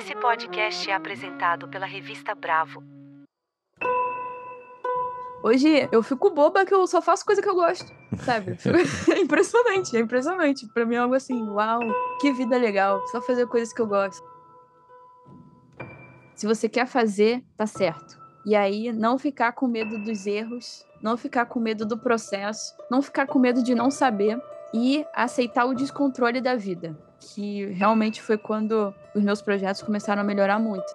Esse podcast é apresentado pela revista Bravo. Hoje eu fico boba que eu só faço coisa que eu gosto, sabe? é impressionante, é impressionante. Pra mim é algo assim, uau, que vida legal. Só fazer coisas que eu gosto. Se você quer fazer, tá certo. E aí, não ficar com medo dos erros, não ficar com medo do processo, não ficar com medo de não saber e aceitar o descontrole da vida, que realmente foi quando os meus projetos começaram a melhorar muito.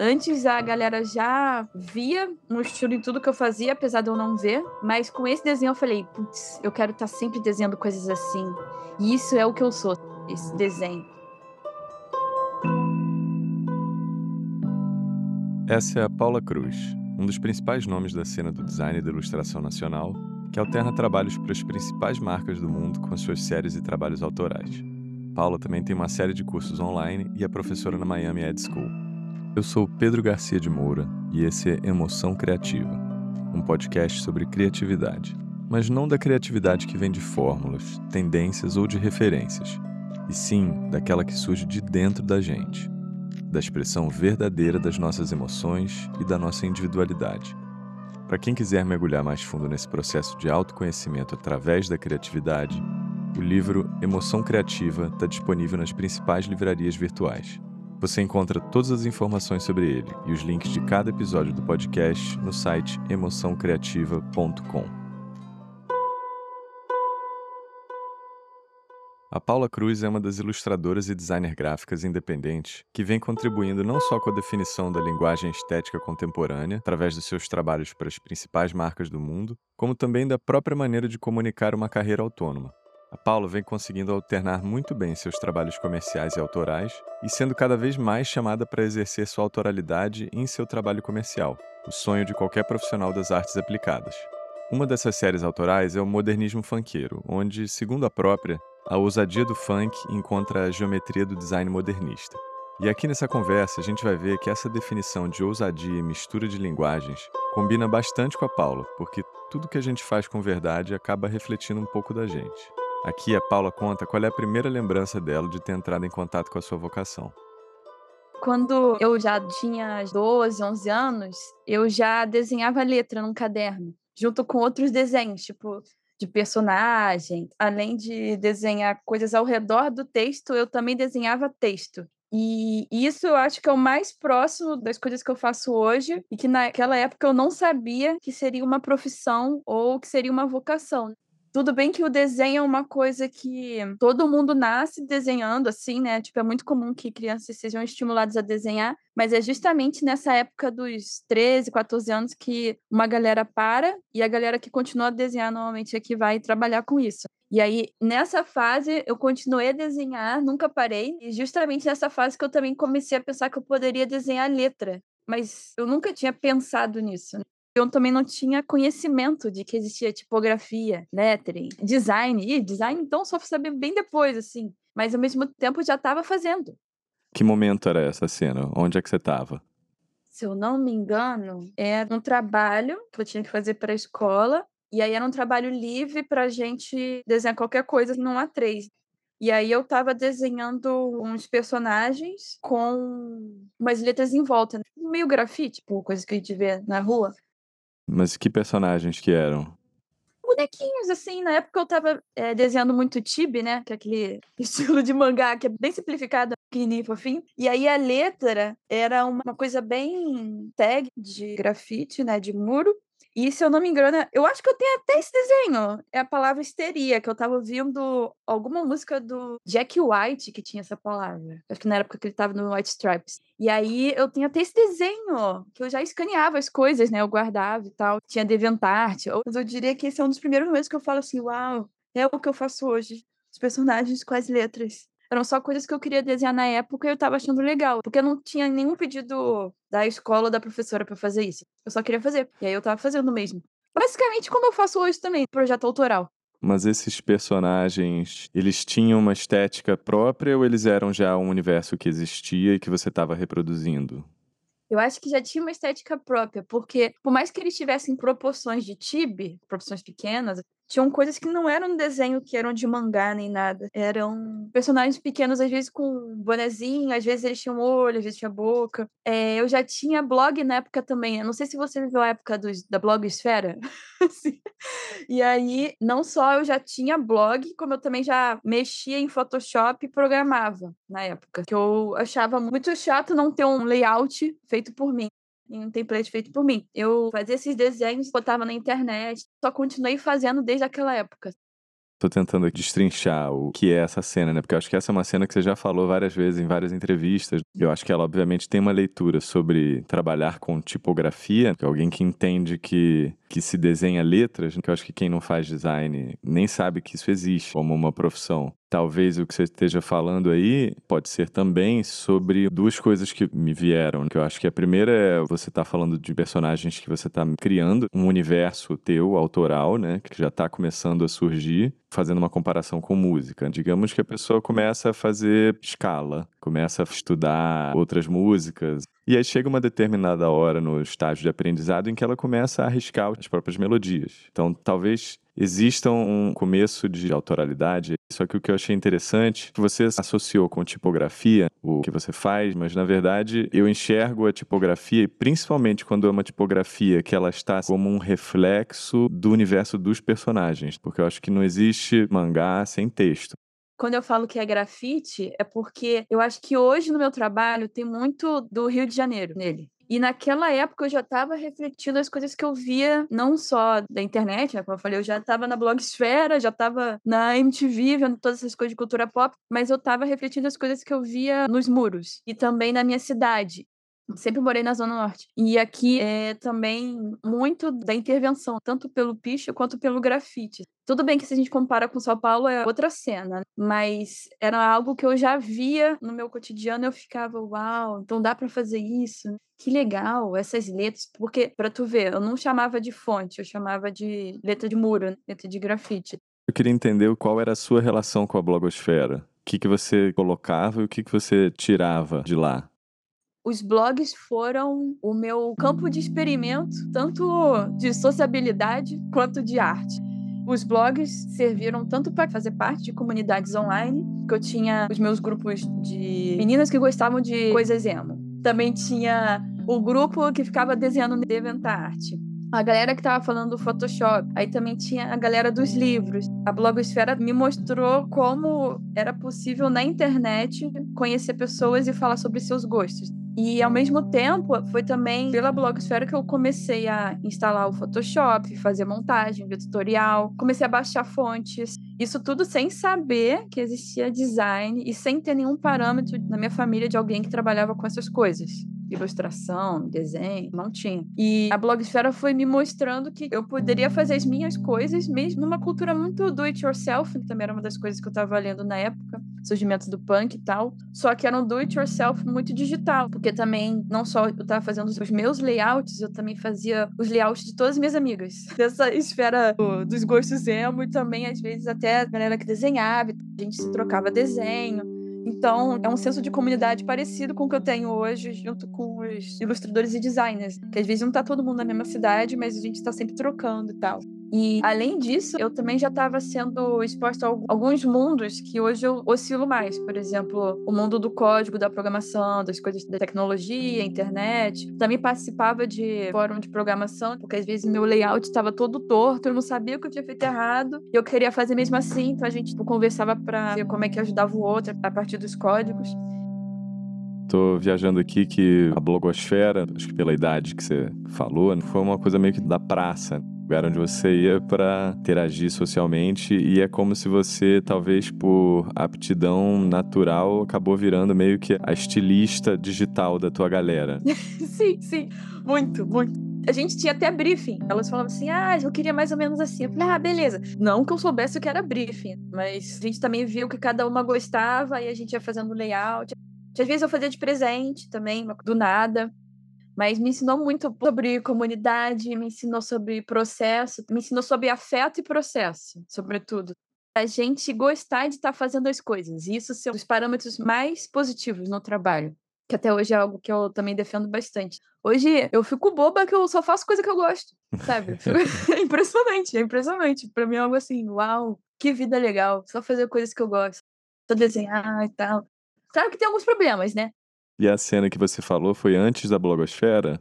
Antes a galera já via um estilo em tudo que eu fazia, apesar de eu não ver, mas com esse desenho eu falei, putz, eu quero estar tá sempre desenhando coisas assim. E isso é o que eu sou, esse desenho. Essa é a Paula Cruz, um dos principais nomes da cena do design e da ilustração nacional, que alterna trabalhos para as principais marcas do mundo com suas séries e trabalhos autorais. Paula também tem uma série de cursos online e é professora na Miami Ed School. Eu sou Pedro Garcia de Moura e esse é Emoção Criativa, um podcast sobre criatividade, mas não da criatividade que vem de fórmulas, tendências ou de referências, e sim daquela que surge de dentro da gente, da expressão verdadeira das nossas emoções e da nossa individualidade. Para quem quiser mergulhar mais fundo nesse processo de autoconhecimento através da criatividade, o livro Emoção Criativa está disponível nas principais livrarias virtuais. Você encontra todas as informações sobre ele e os links de cada episódio do podcast no site emoçãocreativa.com. A Paula Cruz é uma das ilustradoras e designer gráficas independentes que vem contribuindo não só com a definição da linguagem estética contemporânea, através dos seus trabalhos para as principais marcas do mundo, como também da própria maneira de comunicar uma carreira autônoma. A Paula vem conseguindo alternar muito bem seus trabalhos comerciais e autorais e sendo cada vez mais chamada para exercer sua autoralidade em seu trabalho comercial, o sonho de qualquer profissional das artes aplicadas. Uma dessas séries autorais é o modernismo funkeiro, onde, segundo a própria, a ousadia do funk encontra a geometria do design modernista. E aqui nessa conversa a gente vai ver que essa definição de ousadia e mistura de linguagens combina bastante com a Paula, porque tudo que a gente faz com verdade acaba refletindo um pouco da gente. Aqui a Paula conta qual é a primeira lembrança dela de ter entrado em contato com a sua vocação. Quando eu já tinha 12, 11 anos, eu já desenhava letra num caderno, junto com outros desenhos, tipo de personagem. Além de desenhar coisas ao redor do texto, eu também desenhava texto. E isso eu acho que é o mais próximo das coisas que eu faço hoje e que naquela época eu não sabia que seria uma profissão ou que seria uma vocação. Tudo bem que o desenho é uma coisa que todo mundo nasce desenhando, assim, né? Tipo, é muito comum que crianças sejam estimuladas a desenhar, mas é justamente nessa época dos 13, 14 anos que uma galera para e a galera que continua a desenhar normalmente é que vai trabalhar com isso. E aí, nessa fase, eu continuei a desenhar, nunca parei, e justamente nessa fase que eu também comecei a pensar que eu poderia desenhar letra. Mas eu nunca tinha pensado nisso. Né? eu também não tinha conhecimento de que existia tipografia, lettering, design. E design, então, só fui saber bem depois, assim. Mas, ao mesmo tempo, já estava fazendo. Que momento era essa cena? Onde é que você estava? Se eu não me engano, era um trabalho que eu tinha que fazer para a escola. E aí era um trabalho livre para a gente desenhar qualquer coisa no A3. E aí eu estava desenhando uns personagens com umas letras em volta, meio grafite, tipo coisas que a gente vê na rua. Mas que personagens que eram? Bonequinhos, assim, na época eu tava é, desenhando muito Tibi, né? Que é aquele estilo de mangá que é bem simplificado, pequenininho, fofinho. E aí a letra era uma coisa bem tag de grafite, né? De muro. E se eu não me engano, eu acho que eu tenho até esse desenho. É a palavra histeria, que eu tava ouvindo alguma música do Jack White que tinha essa palavra. Acho que na época que ele tava no White Stripes. E aí eu tenho até esse desenho, que eu já escaneava as coisas, né? Eu guardava e tal. Tinha DeviantArt. Eu diria que esse é um dos primeiros momentos que eu falo assim, uau, é o que eu faço hoje. Os personagens com as letras. Eram só coisas que eu queria desenhar na época e eu tava achando legal. Porque eu não tinha nenhum pedido da escola ou da professora para fazer isso. Eu só queria fazer. E aí eu tava fazendo mesmo. Basicamente como eu faço hoje também, projeto autoral. Mas esses personagens, eles tinham uma estética própria ou eles eram já um universo que existia e que você estava reproduzindo? Eu acho que já tinha uma estética própria, porque por mais que eles tivessem proporções de tibi, proporções pequenas, tinham coisas que não eram desenho, que eram de mangá nem nada. Eram personagens pequenos, às vezes com bonezinho, às vezes eles tinham olho, às vezes tinha boca. É, eu já tinha blog na época também. Eu não sei se você viveu a época dos, da blogosfera. e aí, não só eu já tinha blog, como eu também já mexia em Photoshop e programava na época. Que eu achava muito chato não ter um layout feito por mim em um template feito por mim. Eu fazia esses desenhos, botava na internet, só continuei fazendo desde aquela época. Tô tentando destrinchar o que é essa cena, né? Porque eu acho que essa é uma cena que você já falou várias vezes em várias entrevistas. Eu acho que ela, obviamente, tem uma leitura sobre trabalhar com tipografia, que é alguém que entende que, que se desenha letras, que eu acho que quem não faz design nem sabe que isso existe como uma profissão. Talvez o que você esteja falando aí pode ser também sobre duas coisas que me vieram. Que eu acho que a primeira é você tá falando de personagens que você tá criando, um universo teu, autoral, né? Que já tá começando a surgir, fazendo uma comparação com música. Digamos que a pessoa começa a fazer escala, começa a estudar outras músicas. E aí chega uma determinada hora no estágio de aprendizado em que ela começa a arriscar as próprias melodias. Então, talvez exista um começo de autoralidade. Só que o que eu achei interessante, você associou com tipografia o que você faz, mas na verdade eu enxergo a tipografia, principalmente quando é uma tipografia que ela está como um reflexo do universo dos personagens, porque eu acho que não existe mangá sem texto. Quando eu falo que é grafite, é porque eu acho que hoje no meu trabalho tem muito do Rio de Janeiro nele. E naquela época eu já estava refletindo as coisas que eu via, não só da internet, né? Como eu falei, eu já estava na blogosfera, já estava na MTV, vendo todas essas coisas de cultura pop, mas eu estava refletindo as coisas que eu via nos muros e também na minha cidade. Sempre morei na Zona Norte. E aqui é também muito da intervenção, tanto pelo picho quanto pelo grafite. Tudo bem que se a gente compara com São Paulo é outra cena, mas era algo que eu já via no meu cotidiano eu ficava, uau, então dá para fazer isso. Que legal, essas letras, porque para tu ver, eu não chamava de fonte, eu chamava de letra de muro, letra de grafite. Eu queria entender qual era a sua relação com a blogosfera. O que, que você colocava e o que, que você tirava de lá? Os blogs foram o meu campo de experimento, tanto de sociabilidade quanto de arte. Os blogs serviram tanto para fazer parte de comunidades online, que eu tinha os meus grupos de meninas que gostavam de coisas emo. Também tinha o grupo que ficava desenhando no Arte. A galera que estava falando do Photoshop. Aí também tinha a galera dos livros. A blogosfera me mostrou como era possível na internet conhecer pessoas e falar sobre seus gostos. E ao mesmo tempo, foi também pela blogosfera que eu comecei a instalar o Photoshop, fazer montagem, ver tutorial, comecei a baixar fontes. Isso tudo sem saber que existia design e sem ter nenhum parâmetro na minha família de alguém que trabalhava com essas coisas ilustração, desenho, não tinha. E a blogosfera foi me mostrando que eu poderia fazer as minhas coisas, mesmo numa cultura muito do it yourself, que também era uma das coisas que eu estava lendo na época, surgimento do punk e tal. Só que era um do it yourself muito digital, porque também não só eu estava fazendo os meus layouts, eu também fazia os layouts de todas as minhas amigas. Dessa esfera dos gostos emo e também às vezes até a galera que desenhava, a gente se trocava desenho. Então, é um senso de comunidade parecido com o que eu tenho hoje, junto com os ilustradores e designers. Que às vezes não tá todo mundo na mesma cidade, mas a gente tá sempre trocando e tal. E, além disso, eu também já estava sendo exposta a alguns mundos que hoje eu oscilo mais. Por exemplo, o mundo do código, da programação, das coisas da tecnologia, internet. Também participava de fórum de programação, porque às vezes meu layout estava todo torto, eu não sabia o que eu tinha feito errado, e eu queria fazer mesmo assim, então a gente tipo, conversava para ver como é que ajudava o outro a partir dos códigos. Tô viajando aqui que a blogosfera, acho que pela idade que você falou, foi uma coisa meio que da praça lugar onde você ia para interagir socialmente e é como se você, talvez por aptidão natural, acabou virando meio que a estilista digital da tua galera. sim, sim, muito, muito. A gente tinha até briefing. Elas falavam assim: ah, eu queria mais ou menos assim. Eu falei: ah, beleza. Não que eu soubesse o que era briefing, mas a gente também viu que cada uma gostava e a gente ia fazendo layout. Às vezes eu fazia de presente também, do nada mas me ensinou muito sobre comunidade, me ensinou sobre processo, me ensinou sobre afeto e processo, sobretudo. A gente gostar de estar tá fazendo as coisas, e isso são os parâmetros mais positivos no trabalho. que até hoje é algo que eu também defendo bastante. Hoje eu fico boba que eu só faço coisa que eu gosto, sabe? é impressionante, é impressionante. Pra mim é algo assim, uau, que vida legal, só fazer coisas que eu gosto. Só desenhar e tal. Claro que tem alguns problemas, né? E a cena que você falou foi antes da blogosfera?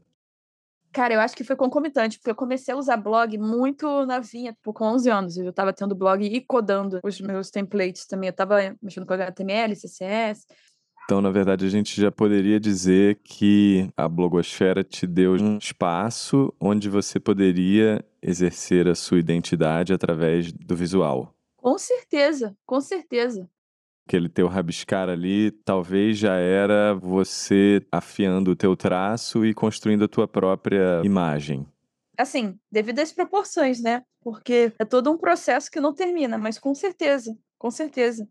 Cara, eu acho que foi concomitante, porque eu comecei a usar blog muito novinha, tipo, com 11 anos. Eu tava tendo blog e codando os meus templates também. Eu tava mexendo com HTML, CSS. Então, na verdade, a gente já poderia dizer que a blogosfera te deu um espaço onde você poderia exercer a sua identidade através do visual. Com certeza, com certeza. Aquele teu rabiscar ali, talvez já era você afiando o teu traço e construindo a tua própria imagem. Assim, devido às proporções, né? Porque é todo um processo que não termina, mas com certeza, com certeza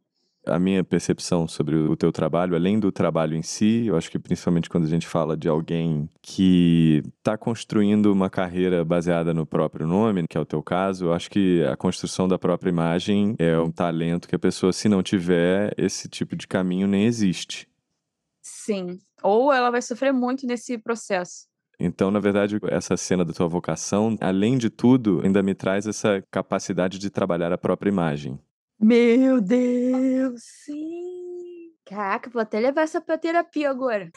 a minha percepção sobre o teu trabalho, além do trabalho em si, eu acho que principalmente quando a gente fala de alguém que está construindo uma carreira baseada no próprio nome, que é o teu caso, eu acho que a construção da própria imagem é um talento que a pessoa, se não tiver, esse tipo de caminho nem existe. Sim. Ou ela vai sofrer muito nesse processo. Então, na verdade, essa cena da tua vocação, além de tudo, ainda me traz essa capacidade de trabalhar a própria imagem. Meu Deus, sim! Caraca, vou até levar essa pra terapia agora.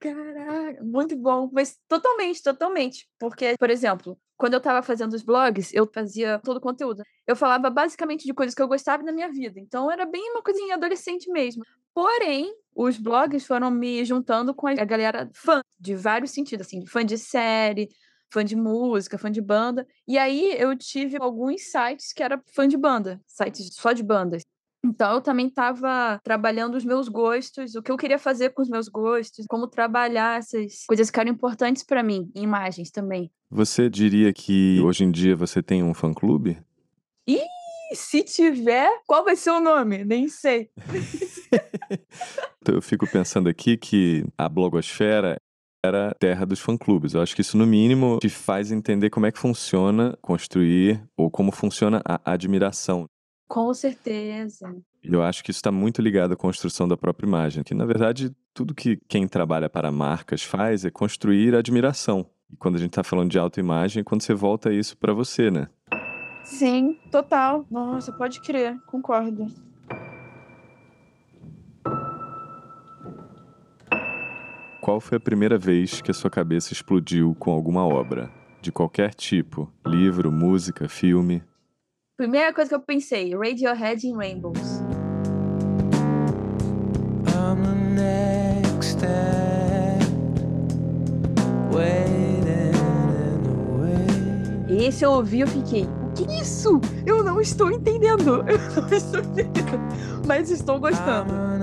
Caraca, muito bom. Mas totalmente, totalmente. Porque, por exemplo, quando eu tava fazendo os blogs, eu fazia todo o conteúdo. Eu falava basicamente de coisas que eu gostava na minha vida. Então era bem uma coisinha adolescente mesmo. Porém, os blogs foram me juntando com a galera fã, de vários sentidos, assim, fã de série, fã de música, fã de banda. E aí eu tive alguns sites que era fã de banda, sites só de bandas. Então eu também estava trabalhando os meus gostos, o que eu queria fazer com os meus gostos, como trabalhar essas coisas que eram importantes para mim, imagens também. Você diria que hoje em dia você tem um fã clube? Ih, se tiver, qual vai ser o nome? Nem sei. eu fico pensando aqui que a blogosfera era terra dos fã-clubes. Eu acho que isso, no mínimo, te faz entender como é que funciona construir ou como funciona a admiração. Com certeza. Eu acho que isso está muito ligado à construção da própria imagem. Que, na verdade, tudo que quem trabalha para marcas faz é construir admiração. E quando a gente está falando de autoimagem, é quando você volta isso para você, né? Sim, total. Nossa, pode crer, concordo. Qual foi a primeira vez que a sua cabeça explodiu com alguma obra? De qualquer tipo? Livro, música, filme? Primeira coisa que eu pensei: Radiohead in Rainbows. I'm the next step, Esse eu ouvi, eu fiquei. O que é isso? Eu não estou entendendo. Eu não estou entendendo. Mas estou gostando.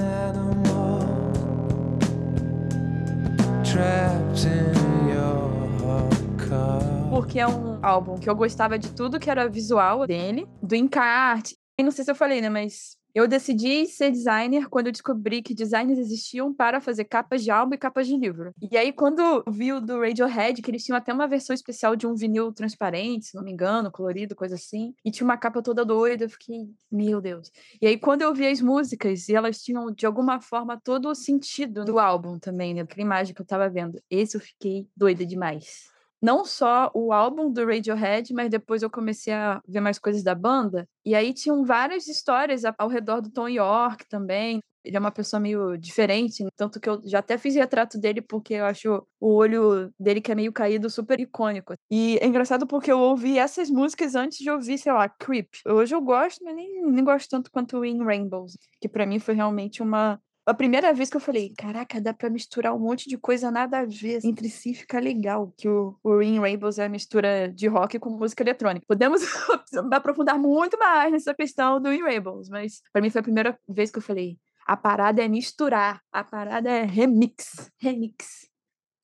Porque é um álbum que eu gostava de tudo que era visual dele, do encarte. E não sei se eu falei, né? Mas eu decidi ser designer quando eu descobri que designers existiam para fazer capas de álbum e capas de livro. E aí, quando vi o do Radiohead, que eles tinham até uma versão especial de um vinil transparente, se não me engano, colorido, coisa assim, e tinha uma capa toda doida, eu fiquei, meu Deus. E aí, quando eu vi as músicas, e elas tinham, de alguma forma, todo o sentido do álbum também, né? Aquela imagem que eu tava vendo. Esse eu fiquei doida demais não só o álbum do Radiohead, mas depois eu comecei a ver mais coisas da banda. E aí tinham várias histórias ao redor do Tom York também. Ele é uma pessoa meio diferente, tanto que eu já até fiz retrato dele porque eu acho o olho dele que é meio caído super icônico. E é engraçado porque eu ouvi essas músicas antes de ouvir, sei lá, Creep. Hoje eu gosto, mas nem, nem gosto tanto quanto In Rainbows, que para mim foi realmente uma a primeira vez que eu falei, caraca, dá pra misturar um monte de coisa nada a ver entre si, fica legal. Que o, o In Rainbows é a mistura de rock com música eletrônica. Podemos aprofundar muito mais nessa questão do In Rainbows, mas para mim foi a primeira vez que eu falei, a parada é misturar, a parada é remix, remix.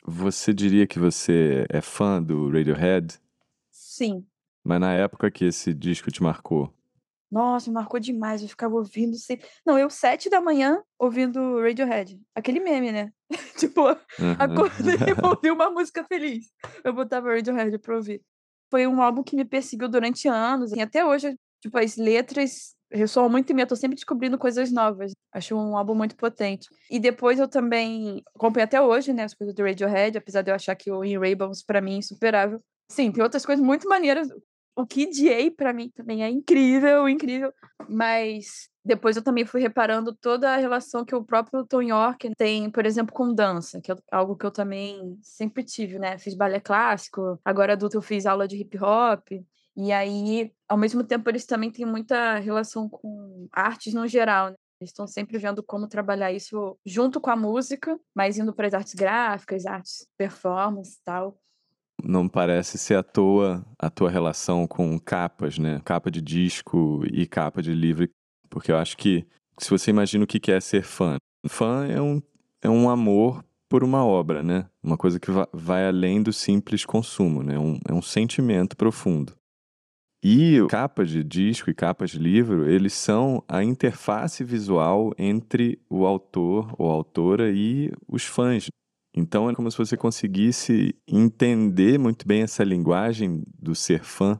Você diria que você é fã do Radiohead? Sim. Mas na época que esse disco te marcou, nossa, marcou demais. Eu ficava ouvindo sempre. Não, eu, sete da manhã, ouvindo Radiohead. Aquele meme, né? tipo, uhum. acordei e ouvi uma música feliz. Eu botava Radiohead pra ouvir. Foi um álbum que me perseguiu durante anos. E até hoje, tipo, as letras ressoa muito em mim, eu tô sempre descobrindo coisas novas. Acho um álbum muito potente. E depois eu também acompanho até hoje, né, as coisas do Radiohead, apesar de eu achar que o In Rainbows pra mim é insuperável. Sim, tem outras coisas muito maneiras. O Kid A pra mim também é incrível, incrível, mas depois eu também fui reparando toda a relação que o próprio Tom York tem, por exemplo, com dança, que é algo que eu também sempre tive, né? Fiz balé clássico, agora adulto eu fiz aula de hip hop. E aí, ao mesmo tempo, eles também têm muita relação com artes no geral, né? Eles estão sempre vendo como trabalhar isso junto com a música, mas indo para as artes gráficas, artes performance e tal. Não parece ser à toa a tua relação com capas, né? Capa de disco e capa de livro porque eu acho que, se você imagina o que é ser fã, fã é um, é um amor por uma obra, né? Uma coisa que vai além do simples consumo, né? Um, é um sentimento profundo. E capas de disco e capas de livro, eles são a interface visual entre o autor ou autora e os fãs. Então é como se você conseguisse entender muito bem essa linguagem do ser fã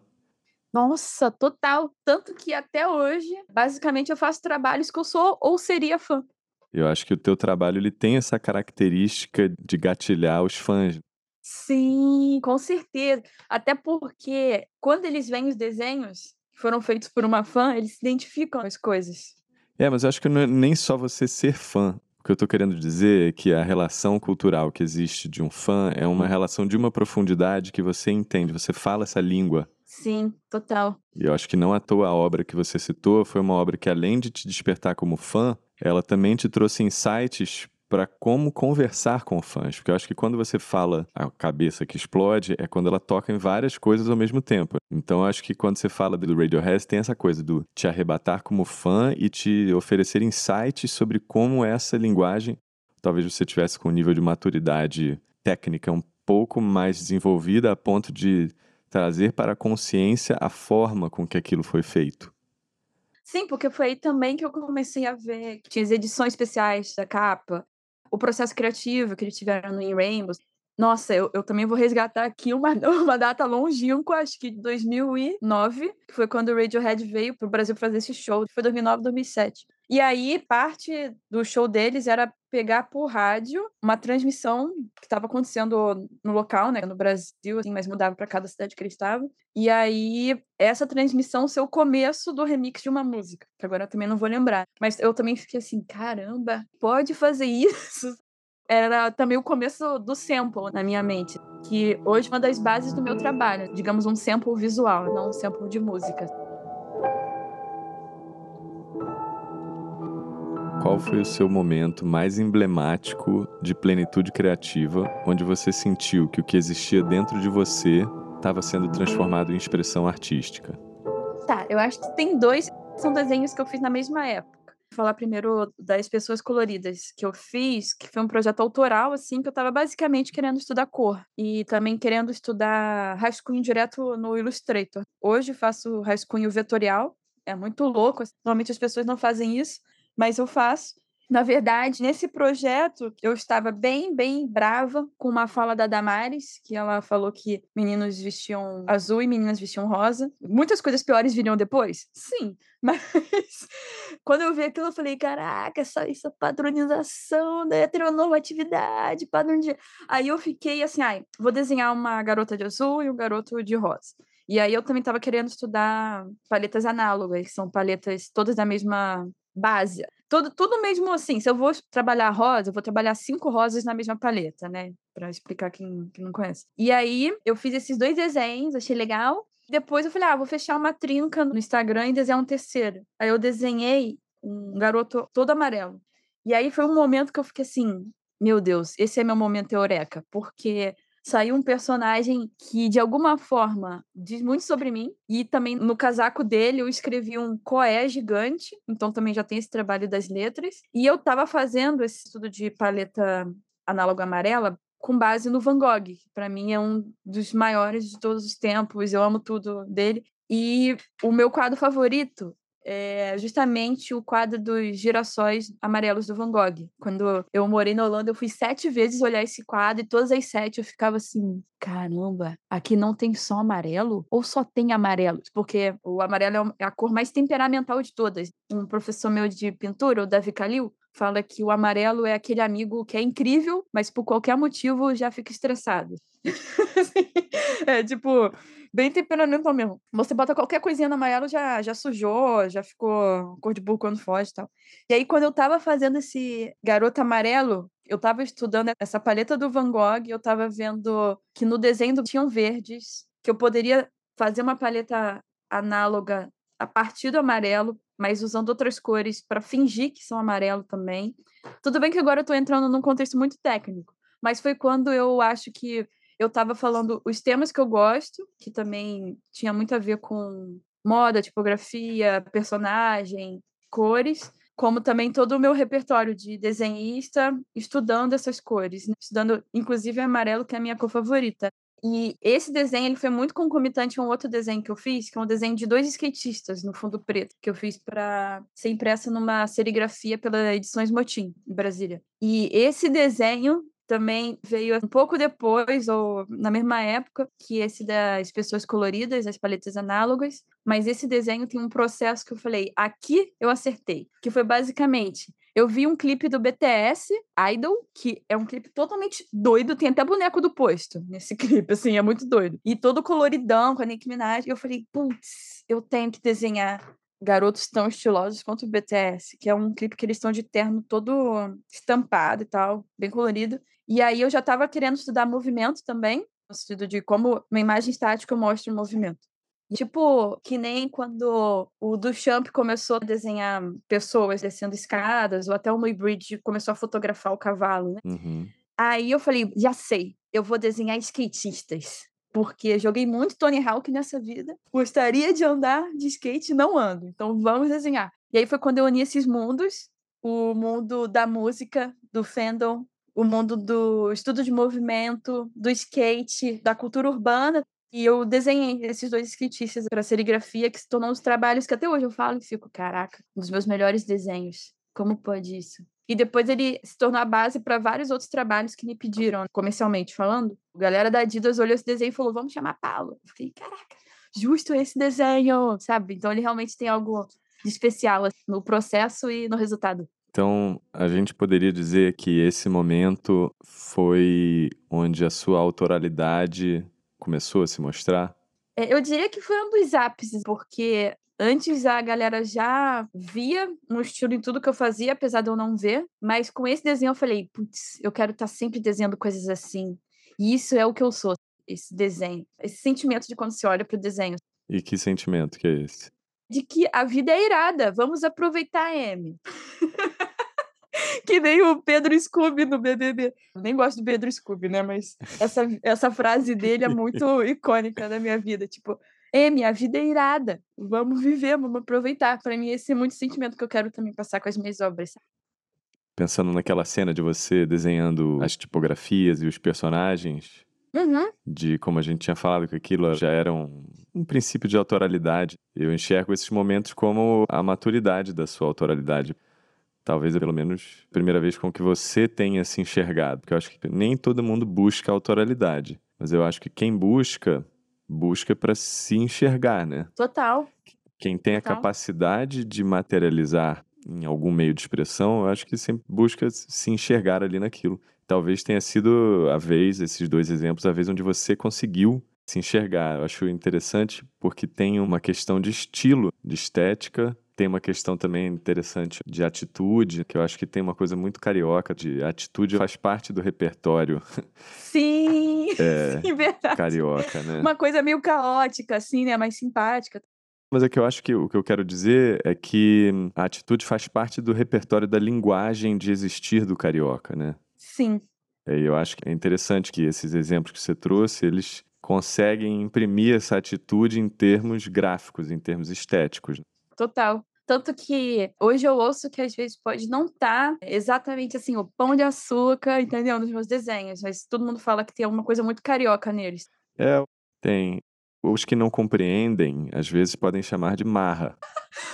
nossa, total. Tanto que até hoje, basicamente, eu faço trabalhos que eu sou ou seria fã. Eu acho que o teu trabalho ele tem essa característica de gatilhar os fãs. Sim, com certeza. Até porque quando eles veem os desenhos que foram feitos por uma fã, eles se identificam com as coisas. É, mas eu acho que não é nem só você ser fã. O que eu estou querendo dizer é que a relação cultural que existe de um fã é uma relação de uma profundidade que você entende, você fala essa língua Sim, total. E eu acho que não à toa a obra que você citou foi uma obra que, além de te despertar como fã, ela também te trouxe insights para como conversar com fãs. Porque eu acho que quando você fala a cabeça que explode, é quando ela toca em várias coisas ao mesmo tempo. Então eu acho que quando você fala do Radiohead, tem essa coisa do te arrebatar como fã e te oferecer insights sobre como essa linguagem, talvez você tivesse com um nível de maturidade técnica um pouco mais desenvolvida a ponto de trazer para a consciência a forma com que aquilo foi feito. Sim, porque foi aí também que eu comecei a ver que tinha as edições especiais da capa, o processo criativo que eles tiveram no In Rainbows. Nossa, eu, eu também vou resgatar aqui uma, uma data longínqua, acho que de 2009, que foi quando o Radiohead veio para o Brasil fazer esse show. Foi 2009, 2007. E aí, parte do show deles era pegar por rádio uma transmissão que estava acontecendo no local, né, no Brasil, assim, mas mudava para cada cidade que eles estavam. E aí, essa transmissão ser o começo do remix de uma música, que agora eu também não vou lembrar. Mas eu também fiquei assim, caramba, pode fazer isso? Era também o começo do sample na minha mente, que hoje é uma das bases do meu trabalho, digamos um sample visual, não um sample de música. Qual foi o seu momento mais emblemático de plenitude criativa, onde você sentiu que o que existia dentro de você estava sendo transformado em expressão artística? Tá, eu acho que tem dois, são desenhos que eu fiz na mesma época. Vou falar primeiro das pessoas coloridas que eu fiz, que foi um projeto autoral, assim, que eu estava basicamente querendo estudar cor e também querendo estudar rascunho direto no Illustrator. Hoje faço rascunho vetorial, é muito louco, normalmente as pessoas não fazem isso, mas eu faço. Na verdade, nesse projeto, eu estava bem, bem brava com uma fala da Damares, que ela falou que meninos vestiam azul e meninas vestiam rosa. Muitas coisas piores viriam depois? Sim, mas quando eu vi aquilo, eu falei: caraca, essa, essa padronização da heteronormatividade, padrão de. Aí eu fiquei assim: ai, vou desenhar uma garota de azul e um garoto de rosa. E aí eu também estava querendo estudar paletas análogas, que são paletas todas da mesma base. Tudo, tudo mesmo assim. Se eu vou trabalhar rosa, eu vou trabalhar cinco rosas na mesma paleta, né? Pra explicar quem, quem não conhece. E aí, eu fiz esses dois desenhos, achei legal. Depois eu falei, ah, vou fechar uma trinca no Instagram e desenhar um terceiro. Aí eu desenhei um garoto todo amarelo. E aí foi um momento que eu fiquei assim, meu Deus, esse é meu momento eureka, porque saiu um personagem que, de alguma forma, diz muito sobre mim. E também no casaco dele eu escrevi um coé gigante, então também já tem esse trabalho das letras. E eu estava fazendo esse estudo de paleta análogo amarela com base no Van Gogh, que para mim é um dos maiores de todos os tempos, eu amo tudo dele. E o meu quadro favorito é justamente o quadro dos girassóis amarelos do Van Gogh. Quando eu morei na Holanda, eu fui sete vezes olhar esse quadro e todas as sete eu ficava assim: caramba, aqui não tem só amarelo ou só tem amarelo? Porque o amarelo é a cor mais temperamental de todas. Um professor meu de pintura, o Davi Kalil, fala que o amarelo é aquele amigo que é incrível, mas por qualquer motivo já fica estressado. é tipo, bem temperamental mesmo. Você bota qualquer coisinha no amarelo, já, já sujou, já ficou cor de burro quando foge e tal. E aí, quando eu tava fazendo esse garoto amarelo, eu tava estudando essa paleta do Van Gogh, eu tava vendo que no desenho tinham verdes, que eu poderia fazer uma paleta análoga a partir do amarelo, mas usando outras cores para fingir que são amarelo também. Tudo bem que agora eu estou entrando num contexto muito técnico, mas foi quando eu acho que eu estava falando os temas que eu gosto, que também tinha muito a ver com moda, tipografia, personagem, cores, como também todo o meu repertório de desenhista, estudando essas cores, né? estudando inclusive amarelo, que é a minha cor favorita. E esse desenho ele foi muito concomitante a um outro desenho que eu fiz, que é um desenho de dois skatistas no fundo preto, que eu fiz para ser impressa numa serigrafia pela Edições Motim, em Brasília. E esse desenho também veio um pouco depois, ou na mesma época, que esse das pessoas coloridas, as paletas análogas, mas esse desenho tem um processo que eu falei, aqui eu acertei, que foi basicamente, eu vi um clipe do BTS, Idol, que é um clipe totalmente doido, tem até boneco do posto nesse clipe, assim, é muito doido. E todo coloridão com a Nicki Minaj, e eu falei, putz, eu tenho que desenhar garotos tão estilosos quanto o BTS, que é um clipe que eles estão de terno todo estampado e tal, bem colorido. E aí eu já estava querendo estudar movimento também, no sentido de como uma imagem estática mostra o movimento. Tipo, que nem quando o Duchamp começou a desenhar pessoas descendo escadas, ou até o Muybridge começou a fotografar o cavalo, né? Uhum. Aí eu falei, já sei, eu vou desenhar skatistas. Porque joguei muito Tony Hawk nessa vida. Gostaria de andar de skate, não ando. Então vamos desenhar. E aí foi quando eu uni esses mundos. O mundo da música, do fandom, o mundo do estudo de movimento, do skate, da cultura urbana. E eu desenhei esses dois skatistas para serigrafia, que se tornou os trabalhos que até hoje eu falo e fico, caraca, um dos meus melhores desenhos. Como pode isso? E depois ele se tornou a base para vários outros trabalhos que me pediram, comercialmente falando. A galera da Adidas olhou esse desenho e falou: vamos chamar Paulo. Eu fiquei, caraca, justo esse desenho, sabe? Então ele realmente tem algo de especial assim, no processo e no resultado. Então, a gente poderia dizer que esse momento foi onde a sua autoralidade começou a se mostrar? É, eu diria que foi um dos ápices, porque antes a galera já via um estilo em tudo que eu fazia, apesar de eu não ver, mas com esse desenho eu falei, putz, eu quero estar tá sempre desenhando coisas assim. E isso é o que eu sou, esse desenho, esse sentimento de quando se olha para o desenho. E que sentimento que é esse? De que a vida é irada, vamos aproveitar a M. que nem o Pedro Scooby no BBB. Nem gosto do Pedro Scooby, né? Mas essa, essa frase dele é muito icônica na minha vida. Tipo, é, minha vida é irada. Vamos viver, vamos aproveitar. Para mim, esse é muito sentimento que eu quero também passar com as minhas obras. Pensando naquela cena de você desenhando as tipografias e os personagens, uhum. de como a gente tinha falado que aquilo já era um, um princípio de autoralidade. Eu enxergo esses momentos como a maturidade da sua autoralidade. Talvez, pelo menos, primeira vez com que você tenha se enxergado. Porque eu acho que nem todo mundo busca autoralidade. Mas eu acho que quem busca, busca para se enxergar, né? Total. Quem tem Total. a capacidade de materializar em algum meio de expressão, eu acho que sempre busca se enxergar ali naquilo. Talvez tenha sido a vez, esses dois exemplos, a vez onde você conseguiu se enxergar. Eu acho interessante porque tem uma questão de estilo, de estética, tem uma questão também interessante de atitude, que eu acho que tem uma coisa muito carioca de atitude faz parte do repertório. Sim, é, sim, verdade. Carioca, né? Uma coisa meio caótica, assim, né? Mais simpática. Mas é que eu acho que o que eu quero dizer é que a atitude faz parte do repertório da linguagem de existir do carioca, né? Sim. É, eu acho que é interessante que esses exemplos que você trouxe, eles conseguem imprimir essa atitude em termos gráficos, em termos estéticos. Total. Tanto que hoje eu ouço que às vezes pode não estar tá exatamente assim, o pão de açúcar, entendeu? Nos meus desenhos, mas todo mundo fala que tem alguma coisa muito carioca neles. É, tem. Os que não compreendem, às vezes podem chamar de marra.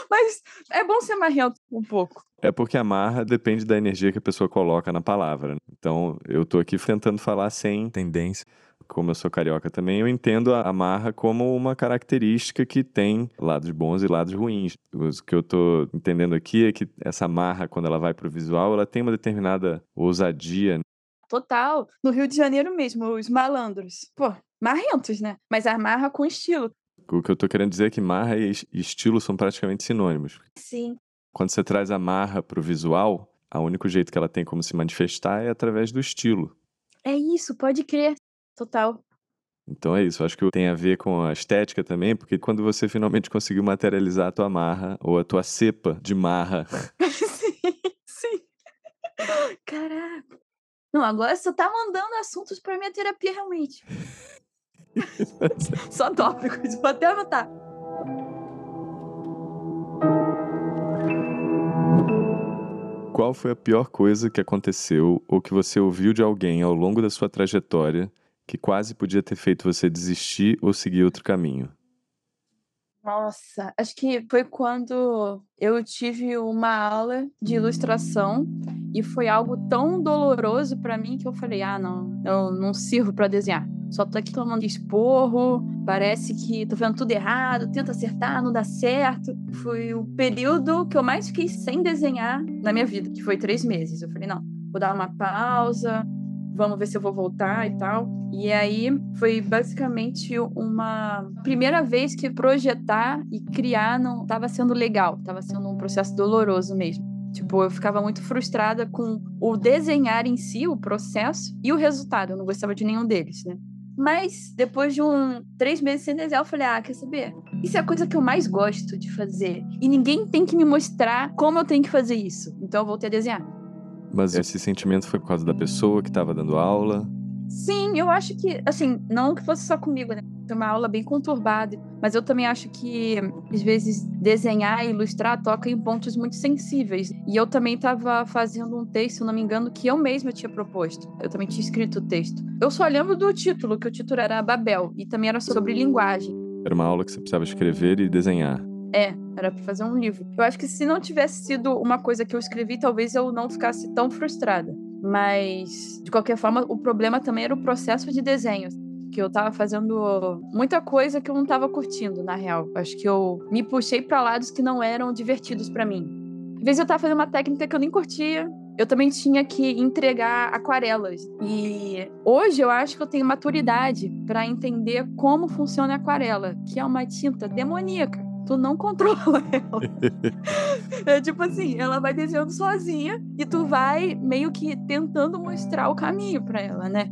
Mas é bom ser marrento um pouco. É porque a marra depende da energia que a pessoa coloca na palavra. Então, eu tô aqui tentando falar sem tendência. Como eu sou carioca também, eu entendo a marra como uma característica que tem lados bons e lados ruins. O que eu tô entendendo aqui é que essa marra, quando ela vai pro visual, ela tem uma determinada ousadia. Total. No Rio de Janeiro mesmo, os malandros. Pô, marrentos, né? Mas a marra com estilo. O que eu tô querendo dizer é que marra e estilo são praticamente sinônimos. Sim. Quando você traz a marra pro visual, o único jeito que ela tem como se manifestar é através do estilo. É isso, pode crer. Total. Então é isso, acho que tem a ver com a estética também, porque quando você finalmente conseguiu materializar a tua marra, ou a tua cepa de marra. sim, sim. Caraca. Não, agora você tá mandando assuntos pra minha terapia realmente. Só tópicos, vou até anotar. Qual foi a pior coisa que aconteceu ou que você ouviu de alguém ao longo da sua trajetória que quase podia ter feito você desistir ou seguir outro caminho? Nossa, acho que foi quando eu tive uma aula de ilustração e foi algo tão doloroso para mim que eu falei: ah, não, eu não sirvo para desenhar. Só tô aqui tomando esporro, parece que tô vendo tudo errado, tento acertar, não dá certo. Foi o período que eu mais fiquei sem desenhar na minha vida, que foi três meses. Eu falei: não, vou dar uma pausa, vamos ver se eu vou voltar e tal. E aí foi basicamente uma primeira vez que projetar e criar não estava sendo legal, estava sendo um processo doloroso mesmo. Tipo, eu ficava muito frustrada com o desenhar em si, o processo e o resultado. Eu não gostava de nenhum deles, né? Mas depois de um três meses sem desenhar, eu falei: ah, quer saber? Isso é a coisa que eu mais gosto de fazer. E ninguém tem que me mostrar como eu tenho que fazer isso. Então eu voltei a desenhar. Mas esse sentimento foi por causa da pessoa que estava dando aula? Sim, eu acho que, assim, não que fosse só comigo, né? Foi uma aula bem conturbada, mas eu também acho que, às vezes, desenhar e ilustrar toca em pontos muito sensíveis. E eu também estava fazendo um texto, se não me engano, que eu mesma tinha proposto. Eu também tinha escrito o texto. Eu só lembro do título, que o título era Babel, e também era sobre linguagem. Era uma aula que você precisava escrever e desenhar. É, era para fazer um livro. Eu acho que se não tivesse sido uma coisa que eu escrevi, talvez eu não ficasse tão frustrada. Mas, de qualquer forma, o problema também era o processo de desenho. Que eu tava fazendo muita coisa que eu não tava curtindo, na real. Acho que eu me puxei para lados que não eram divertidos para mim. Às vezes eu tava fazendo uma técnica que eu nem curtia, eu também tinha que entregar aquarelas. E hoje eu acho que eu tenho maturidade para entender como funciona a aquarela, que é uma tinta demoníaca tu não controla ela. é tipo assim, ela vai desenhando sozinha e tu vai meio que tentando mostrar o caminho para ela, né?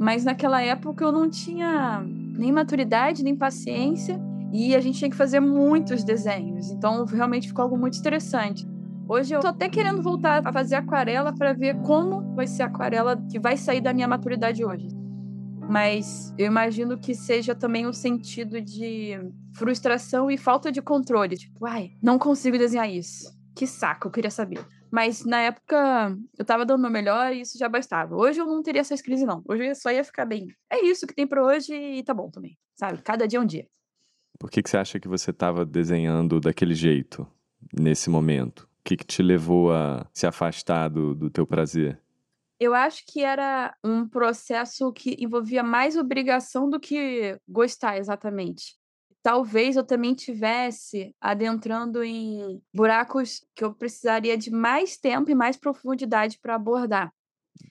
Mas naquela época eu não tinha nem maturidade, nem paciência, e a gente tinha que fazer muitos desenhos. Então realmente ficou algo muito interessante. Hoje eu tô até querendo voltar a fazer aquarela para ver como vai ser a aquarela que vai sair da minha maturidade hoje mas eu imagino que seja também um sentido de frustração e falta de controle. Tipo, ai, não consigo desenhar isso. Que saco, eu queria saber. Mas na época eu tava dando o meu melhor e isso já bastava. Hoje eu não teria essas crises, não. Hoje eu só ia ficar bem. É isso que tem para hoje e tá bom também. Sabe? Cada dia é um dia. Por que, que você acha que você tava desenhando daquele jeito, nesse momento? O que, que te levou a se afastar do, do teu prazer? Eu acho que era um processo que envolvia mais obrigação do que gostar exatamente. Talvez eu também tivesse adentrando em buracos que eu precisaria de mais tempo e mais profundidade para abordar.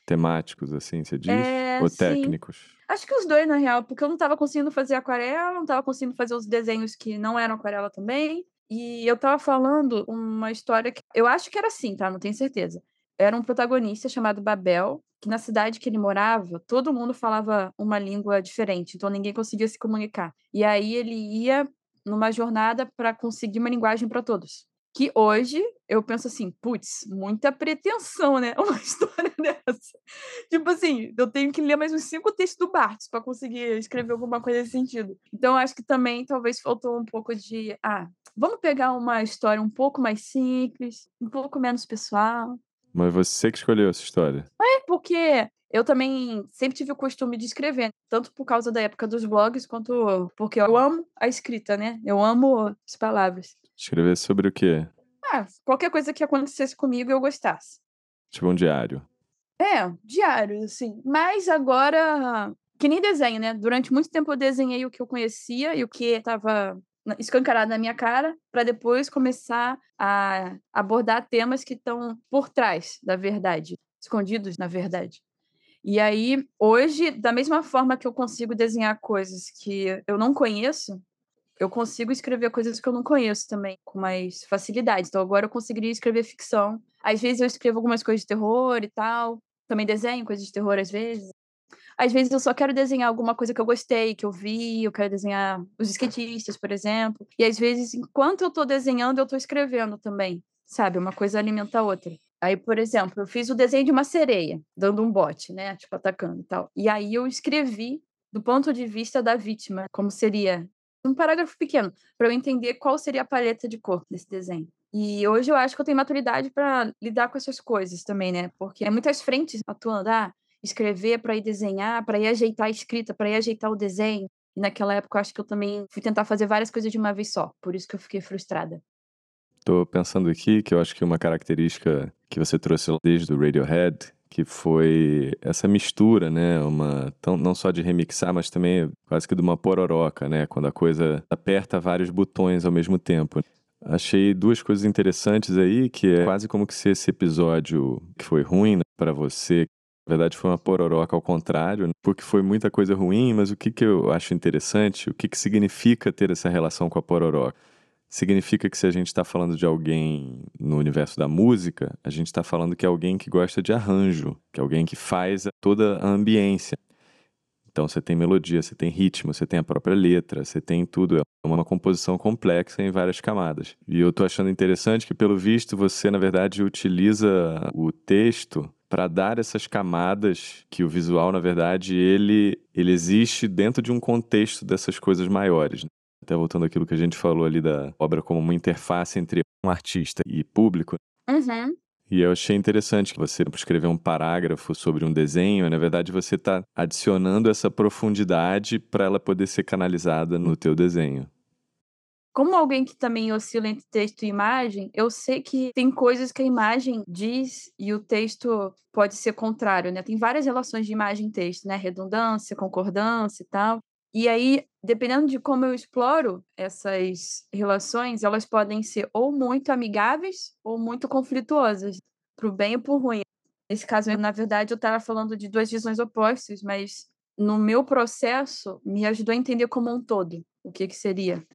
Temáticos, assim, você diz? É, Ou sim. técnicos? Acho que os dois, na real, porque eu não estava conseguindo fazer aquarela, não estava conseguindo fazer os desenhos que não eram aquarela também. E eu estava falando uma história que eu acho que era assim, tá? Não tenho certeza era um protagonista chamado Babel, que na cidade que ele morava, todo mundo falava uma língua diferente, então ninguém conseguia se comunicar. E aí ele ia numa jornada para conseguir uma linguagem para todos. Que hoje eu penso assim, putz, muita pretensão, né? Uma história dessa. Tipo assim, eu tenho que ler mais uns cinco textos do Barthes para conseguir escrever alguma coisa nesse sentido. Então acho que também talvez faltou um pouco de, ah, vamos pegar uma história um pouco mais simples, um pouco menos pessoal, mas você que escolheu essa história. É, porque Eu também sempre tive o costume de escrever, tanto por causa da época dos blogs, quanto porque eu amo a escrita, né? Eu amo as palavras. Escrever sobre o quê? Ah, qualquer coisa que acontecesse comigo eu gostasse. Tipo um diário. É, diário, assim. Mas agora, que nem desenho, né? Durante muito tempo eu desenhei o que eu conhecia e o que estava escancarado na minha cara, para depois começar a abordar temas que estão por trás da verdade, escondidos na verdade. E aí, hoje, da mesma forma que eu consigo desenhar coisas que eu não conheço, eu consigo escrever coisas que eu não conheço também, com mais facilidade. Então, agora eu conseguiria escrever ficção. Às vezes eu escrevo algumas coisas de terror e tal. Também desenho coisas de terror às vezes. Às vezes eu só quero desenhar alguma coisa que eu gostei, que eu vi, eu quero desenhar os skatistas, por exemplo. E às vezes, enquanto eu tô desenhando, eu tô escrevendo também, sabe? Uma coisa alimenta a outra. Aí, por exemplo, eu fiz o desenho de uma sereia, dando um bote, né? Tipo, atacando e tal. E aí eu escrevi do ponto de vista da vítima, como seria um parágrafo pequeno, para eu entender qual seria a paleta de cor desse desenho. E hoje eu acho que eu tenho maturidade para lidar com essas coisas também, né? Porque é muitas frentes atuando. Ah, escrever para ir desenhar, para ir ajeitar a escrita, para ir ajeitar o desenho. E naquela época eu acho que eu também fui tentar fazer várias coisas de uma vez só. Por isso que eu fiquei frustrada. Tô pensando aqui que eu acho que uma característica que você trouxe desde o Radiohead, que foi essa mistura, né? Uma tão, não só de remixar, mas também quase que de uma pororoca, né? Quando a coisa aperta vários botões ao mesmo tempo. Achei duas coisas interessantes aí, que é quase como que se esse episódio que foi ruim né, para você, na verdade foi uma pororoca ao contrário, né, porque foi muita coisa ruim, mas o que, que eu acho interessante, o que, que significa ter essa relação com a pororoca? significa que se a gente está falando de alguém no universo da música, a gente está falando que é alguém que gosta de arranjo, que é alguém que faz toda a ambiência. Então você tem melodia, você tem ritmo, você tem a própria letra, você tem tudo. É uma composição complexa em várias camadas. E eu estou achando interessante que, pelo visto, você, na verdade, utiliza o texto para dar essas camadas que o visual, na verdade, ele, ele existe dentro de um contexto dessas coisas maiores. Até voltando àquilo que a gente falou ali da obra como uma interface entre um artista e público. Uhum. E eu achei interessante que você escrever um parágrafo sobre um desenho, na verdade você está adicionando essa profundidade para ela poder ser canalizada no teu desenho. Como alguém que também oscila entre texto e imagem, eu sei que tem coisas que a imagem diz e o texto pode ser contrário, né? Tem várias relações de imagem e texto, né? Redundância, concordância e tal. E aí, dependendo de como eu exploro essas relações, elas podem ser ou muito amigáveis ou muito conflituosas, pro bem ou pro ruim. Nesse caso, na verdade, eu estava falando de duas visões opostas, mas no meu processo me ajudou a entender como um todo o que que seria.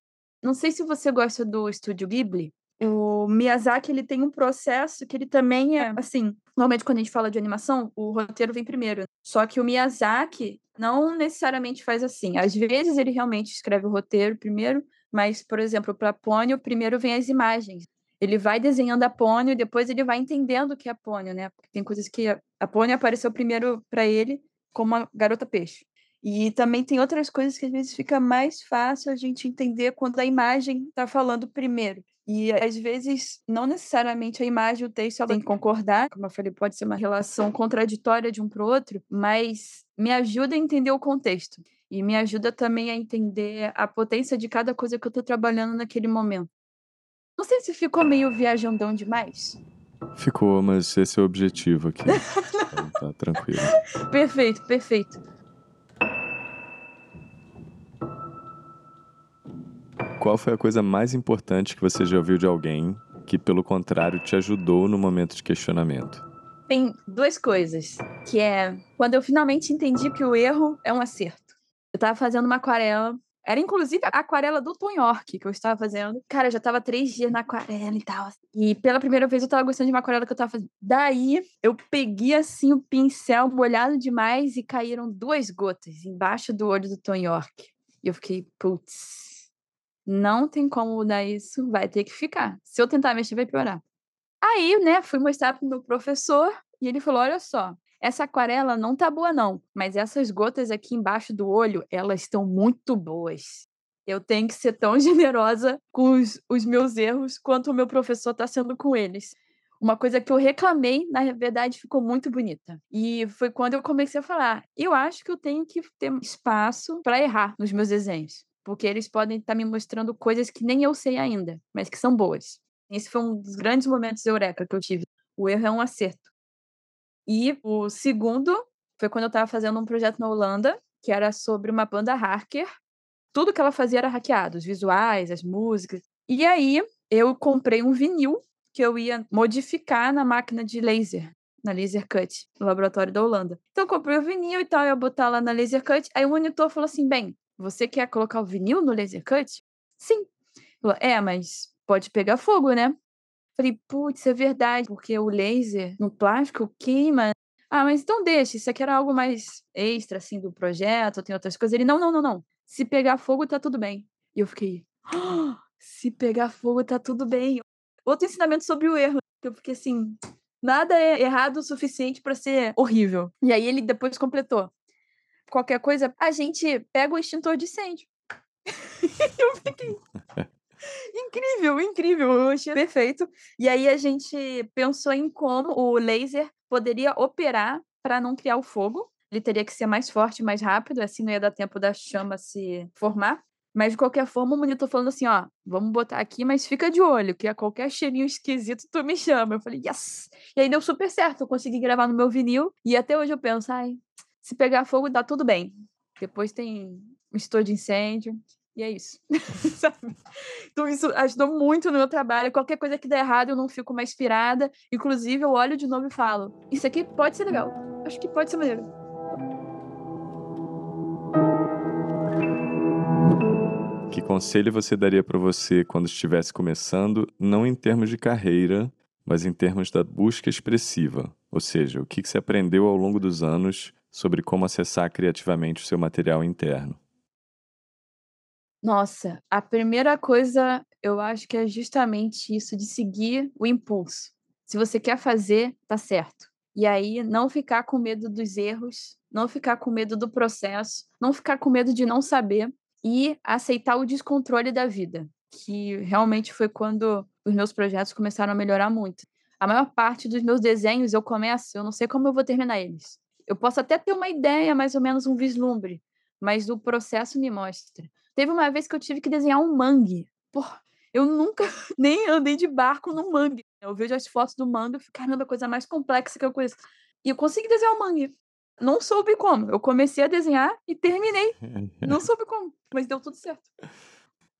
Não sei se você gosta do Estúdio Ghibli. O Miyazaki ele tem um processo que ele também é assim. Normalmente quando a gente fala de animação, o roteiro vem primeiro. Só que o Miyazaki não necessariamente faz assim. Às vezes ele realmente escreve o roteiro primeiro, mas, por exemplo, para Pônio, primeiro vem as imagens. Ele vai desenhando a Pônio e depois ele vai entendendo o que é Pônio, né? Porque tem coisas que a Pônio apareceu primeiro para ele como uma garota peixe. E também tem outras coisas que às vezes fica mais fácil a gente entender quando a imagem está falando primeiro. E às vezes, não necessariamente a imagem e o texto ela tem que concordar, como eu falei, pode ser uma relação contraditória de um para o outro, mas me ajuda a entender o contexto. E me ajuda também a entender a potência de cada coisa que eu estou trabalhando naquele momento. Não sei se ficou meio viajandão demais. Ficou, mas esse é o objetivo aqui. então, tá tranquilo. Perfeito, perfeito. Qual foi a coisa mais importante que você já ouviu de alguém que, pelo contrário, te ajudou no momento de questionamento? Tem duas coisas, que é quando eu finalmente entendi que o erro é um acerto. Eu tava fazendo uma aquarela, era inclusive a aquarela do Tom York que eu estava fazendo. Cara, eu já tava três dias na aquarela e tal. E pela primeira vez eu tava gostando de uma aquarela que eu tava fazendo. Daí eu peguei assim o pincel molhado demais e caíram duas gotas embaixo do olho do Tom York. E eu fiquei, putz, não tem como mudar isso, vai ter que ficar. Se eu tentar mexer, vai piorar. Aí, né, fui mostrar pro meu professor e ele falou: olha só, essa aquarela não tá boa, não, mas essas gotas aqui embaixo do olho, elas estão muito boas. Eu tenho que ser tão generosa com os, os meus erros quanto o meu professor está sendo com eles. uma coisa que eu reclamei, na verdade, ficou muito bonita. E foi quando eu comecei a falar: eu acho que eu tenho que ter espaço para errar nos meus desenhos. Porque eles podem estar tá me mostrando coisas que nem eu sei ainda, mas que são boas. Esse foi um dos grandes momentos eureka que eu tive. O erro é um acerto. E o segundo foi quando eu estava fazendo um projeto na Holanda, que era sobre uma banda hacker. Tudo que ela fazia era hackeado, os visuais, as músicas. E aí eu comprei um vinil que eu ia modificar na máquina de laser, na Laser Cut, no laboratório da Holanda. Então eu comprei o vinil e tal, eu ia botar lá na Laser Cut. Aí o monitor falou assim: bem, você quer colocar o vinil no Laser Cut? Sim. Falou, é, mas pode pegar fogo, né? Falei, putz, é verdade, porque o laser no plástico queima. Ah, mas então deixa, isso aqui era algo mais extra, assim, do projeto, tem outras coisas. Ele, não, não, não, não. Se pegar fogo, tá tudo bem. E eu fiquei, oh, se pegar fogo, tá tudo bem outro ensinamento sobre o erro. Eu fiquei assim, nada é errado o suficiente para ser horrível. E aí ele depois completou. Qualquer coisa, a gente pega o extintor de incêndio. eu fiquei incrível, incrível. Eu achei perfeito. E aí a gente pensou em como o laser poderia operar para não criar o fogo. Ele teria que ser mais forte, mais rápido, assim não ia dar tempo da chama se formar. Mas de qualquer forma, o monitor falando assim, ó, vamos botar aqui, mas fica de olho, que a qualquer cheirinho esquisito tu me chama. Eu falei, yes! E aí deu super certo, eu consegui gravar no meu vinil, e até hoje eu penso, ai, se pegar fogo dá tudo bem. Depois tem um estouro de incêndio, e é isso. então isso ajudou muito no meu trabalho. Qualquer coisa que der errado, eu não fico mais inspirada. Inclusive, eu olho de novo e falo, isso aqui pode ser legal. Acho que pode ser maneiro. Que conselho você daria para você quando estivesse começando, não em termos de carreira, mas em termos da busca expressiva? Ou seja, o que você aprendeu ao longo dos anos sobre como acessar criativamente o seu material interno? Nossa, a primeira coisa eu acho que é justamente isso de seguir o impulso. Se você quer fazer, tá certo. E aí não ficar com medo dos erros, não ficar com medo do processo, não ficar com medo de não saber, e aceitar o descontrole da vida, que realmente foi quando os meus projetos começaram a melhorar muito. A maior parte dos meus desenhos eu começo, eu não sei como eu vou terminar eles. Eu posso até ter uma ideia, mais ou menos um vislumbre, mas o processo me mostra. Teve uma vez que eu tive que desenhar um mangue. Porra, eu nunca nem andei de barco no mangue. Eu vejo as fotos do mangue e fico, caramba, coisa mais complexa que eu conheço. E eu consegui desenhar o mangue. Não soube como. Eu comecei a desenhar e terminei. Não soube como, mas deu tudo certo.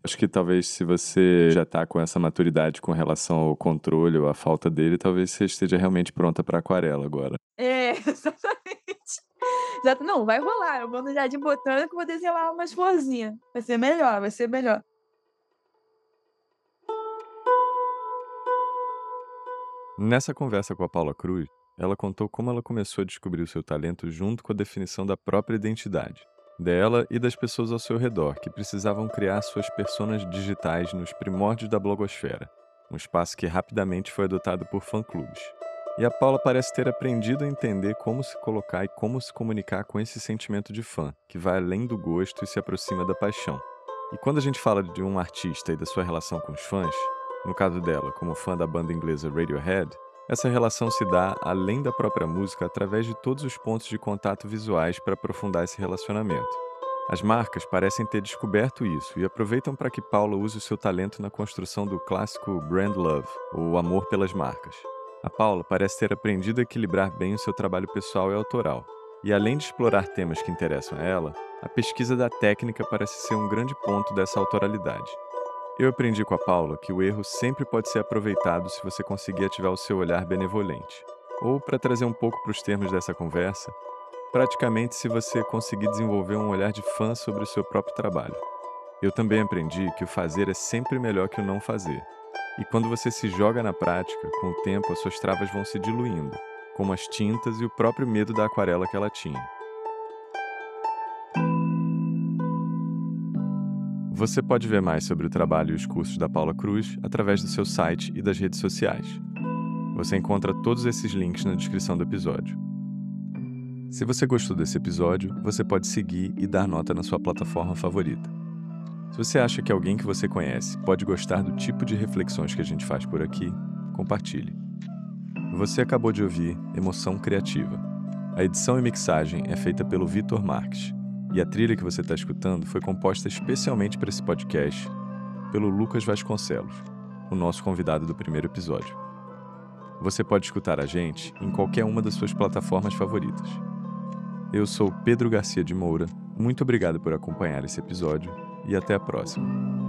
Acho que talvez se você já está com essa maturidade com relação ao controle ou à falta dele, talvez você esteja realmente pronta para aquarela agora. É, exatamente. Exato. Não, vai rolar. Eu vou no jardim botânico, vou desenhar umas florzinhas. Vai ser melhor, vai ser melhor. Nessa conversa com a Paula Cruz, ela contou como ela começou a descobrir o seu talento junto com a definição da própria identidade, dela e das pessoas ao seu redor que precisavam criar suas personas digitais nos primórdios da blogosfera, um espaço que rapidamente foi adotado por fã-clubes. E a Paula parece ter aprendido a entender como se colocar e como se comunicar com esse sentimento de fã, que vai além do gosto e se aproxima da paixão. E quando a gente fala de um artista e da sua relação com os fãs, no caso dela, como fã da banda inglesa Radiohead, essa relação se dá, além da própria música, através de todos os pontos de contato visuais para aprofundar esse relacionamento. As marcas parecem ter descoberto isso e aproveitam para que Paula use o seu talento na construção do clássico brand love, ou amor pelas marcas. A Paula parece ter aprendido a equilibrar bem o seu trabalho pessoal e autoral. E além de explorar temas que interessam a ela, a pesquisa da técnica parece ser um grande ponto dessa autoralidade. Eu aprendi com a Paula que o erro sempre pode ser aproveitado se você conseguir ativar o seu olhar benevolente. Ou, para trazer um pouco para os termos dessa conversa, praticamente se você conseguir desenvolver um olhar de fã sobre o seu próprio trabalho. Eu também aprendi que o fazer é sempre melhor que o não fazer. E quando você se joga na prática, com o tempo as suas travas vão se diluindo, como as tintas e o próprio medo da aquarela que ela tinha. Você pode ver mais sobre o trabalho e os cursos da Paula Cruz através do seu site e das redes sociais. Você encontra todos esses links na descrição do episódio. Se você gostou desse episódio, você pode seguir e dar nota na sua plataforma favorita. Se você acha que alguém que você conhece pode gostar do tipo de reflexões que a gente faz por aqui, compartilhe. Você acabou de ouvir Emoção Criativa. A edição e mixagem é feita pelo Vitor Marques. E a trilha que você está escutando foi composta especialmente para esse podcast pelo Lucas Vasconcelos, o nosso convidado do primeiro episódio. Você pode escutar a gente em qualquer uma das suas plataformas favoritas. Eu sou Pedro Garcia de Moura, muito obrigado por acompanhar esse episódio e até a próxima.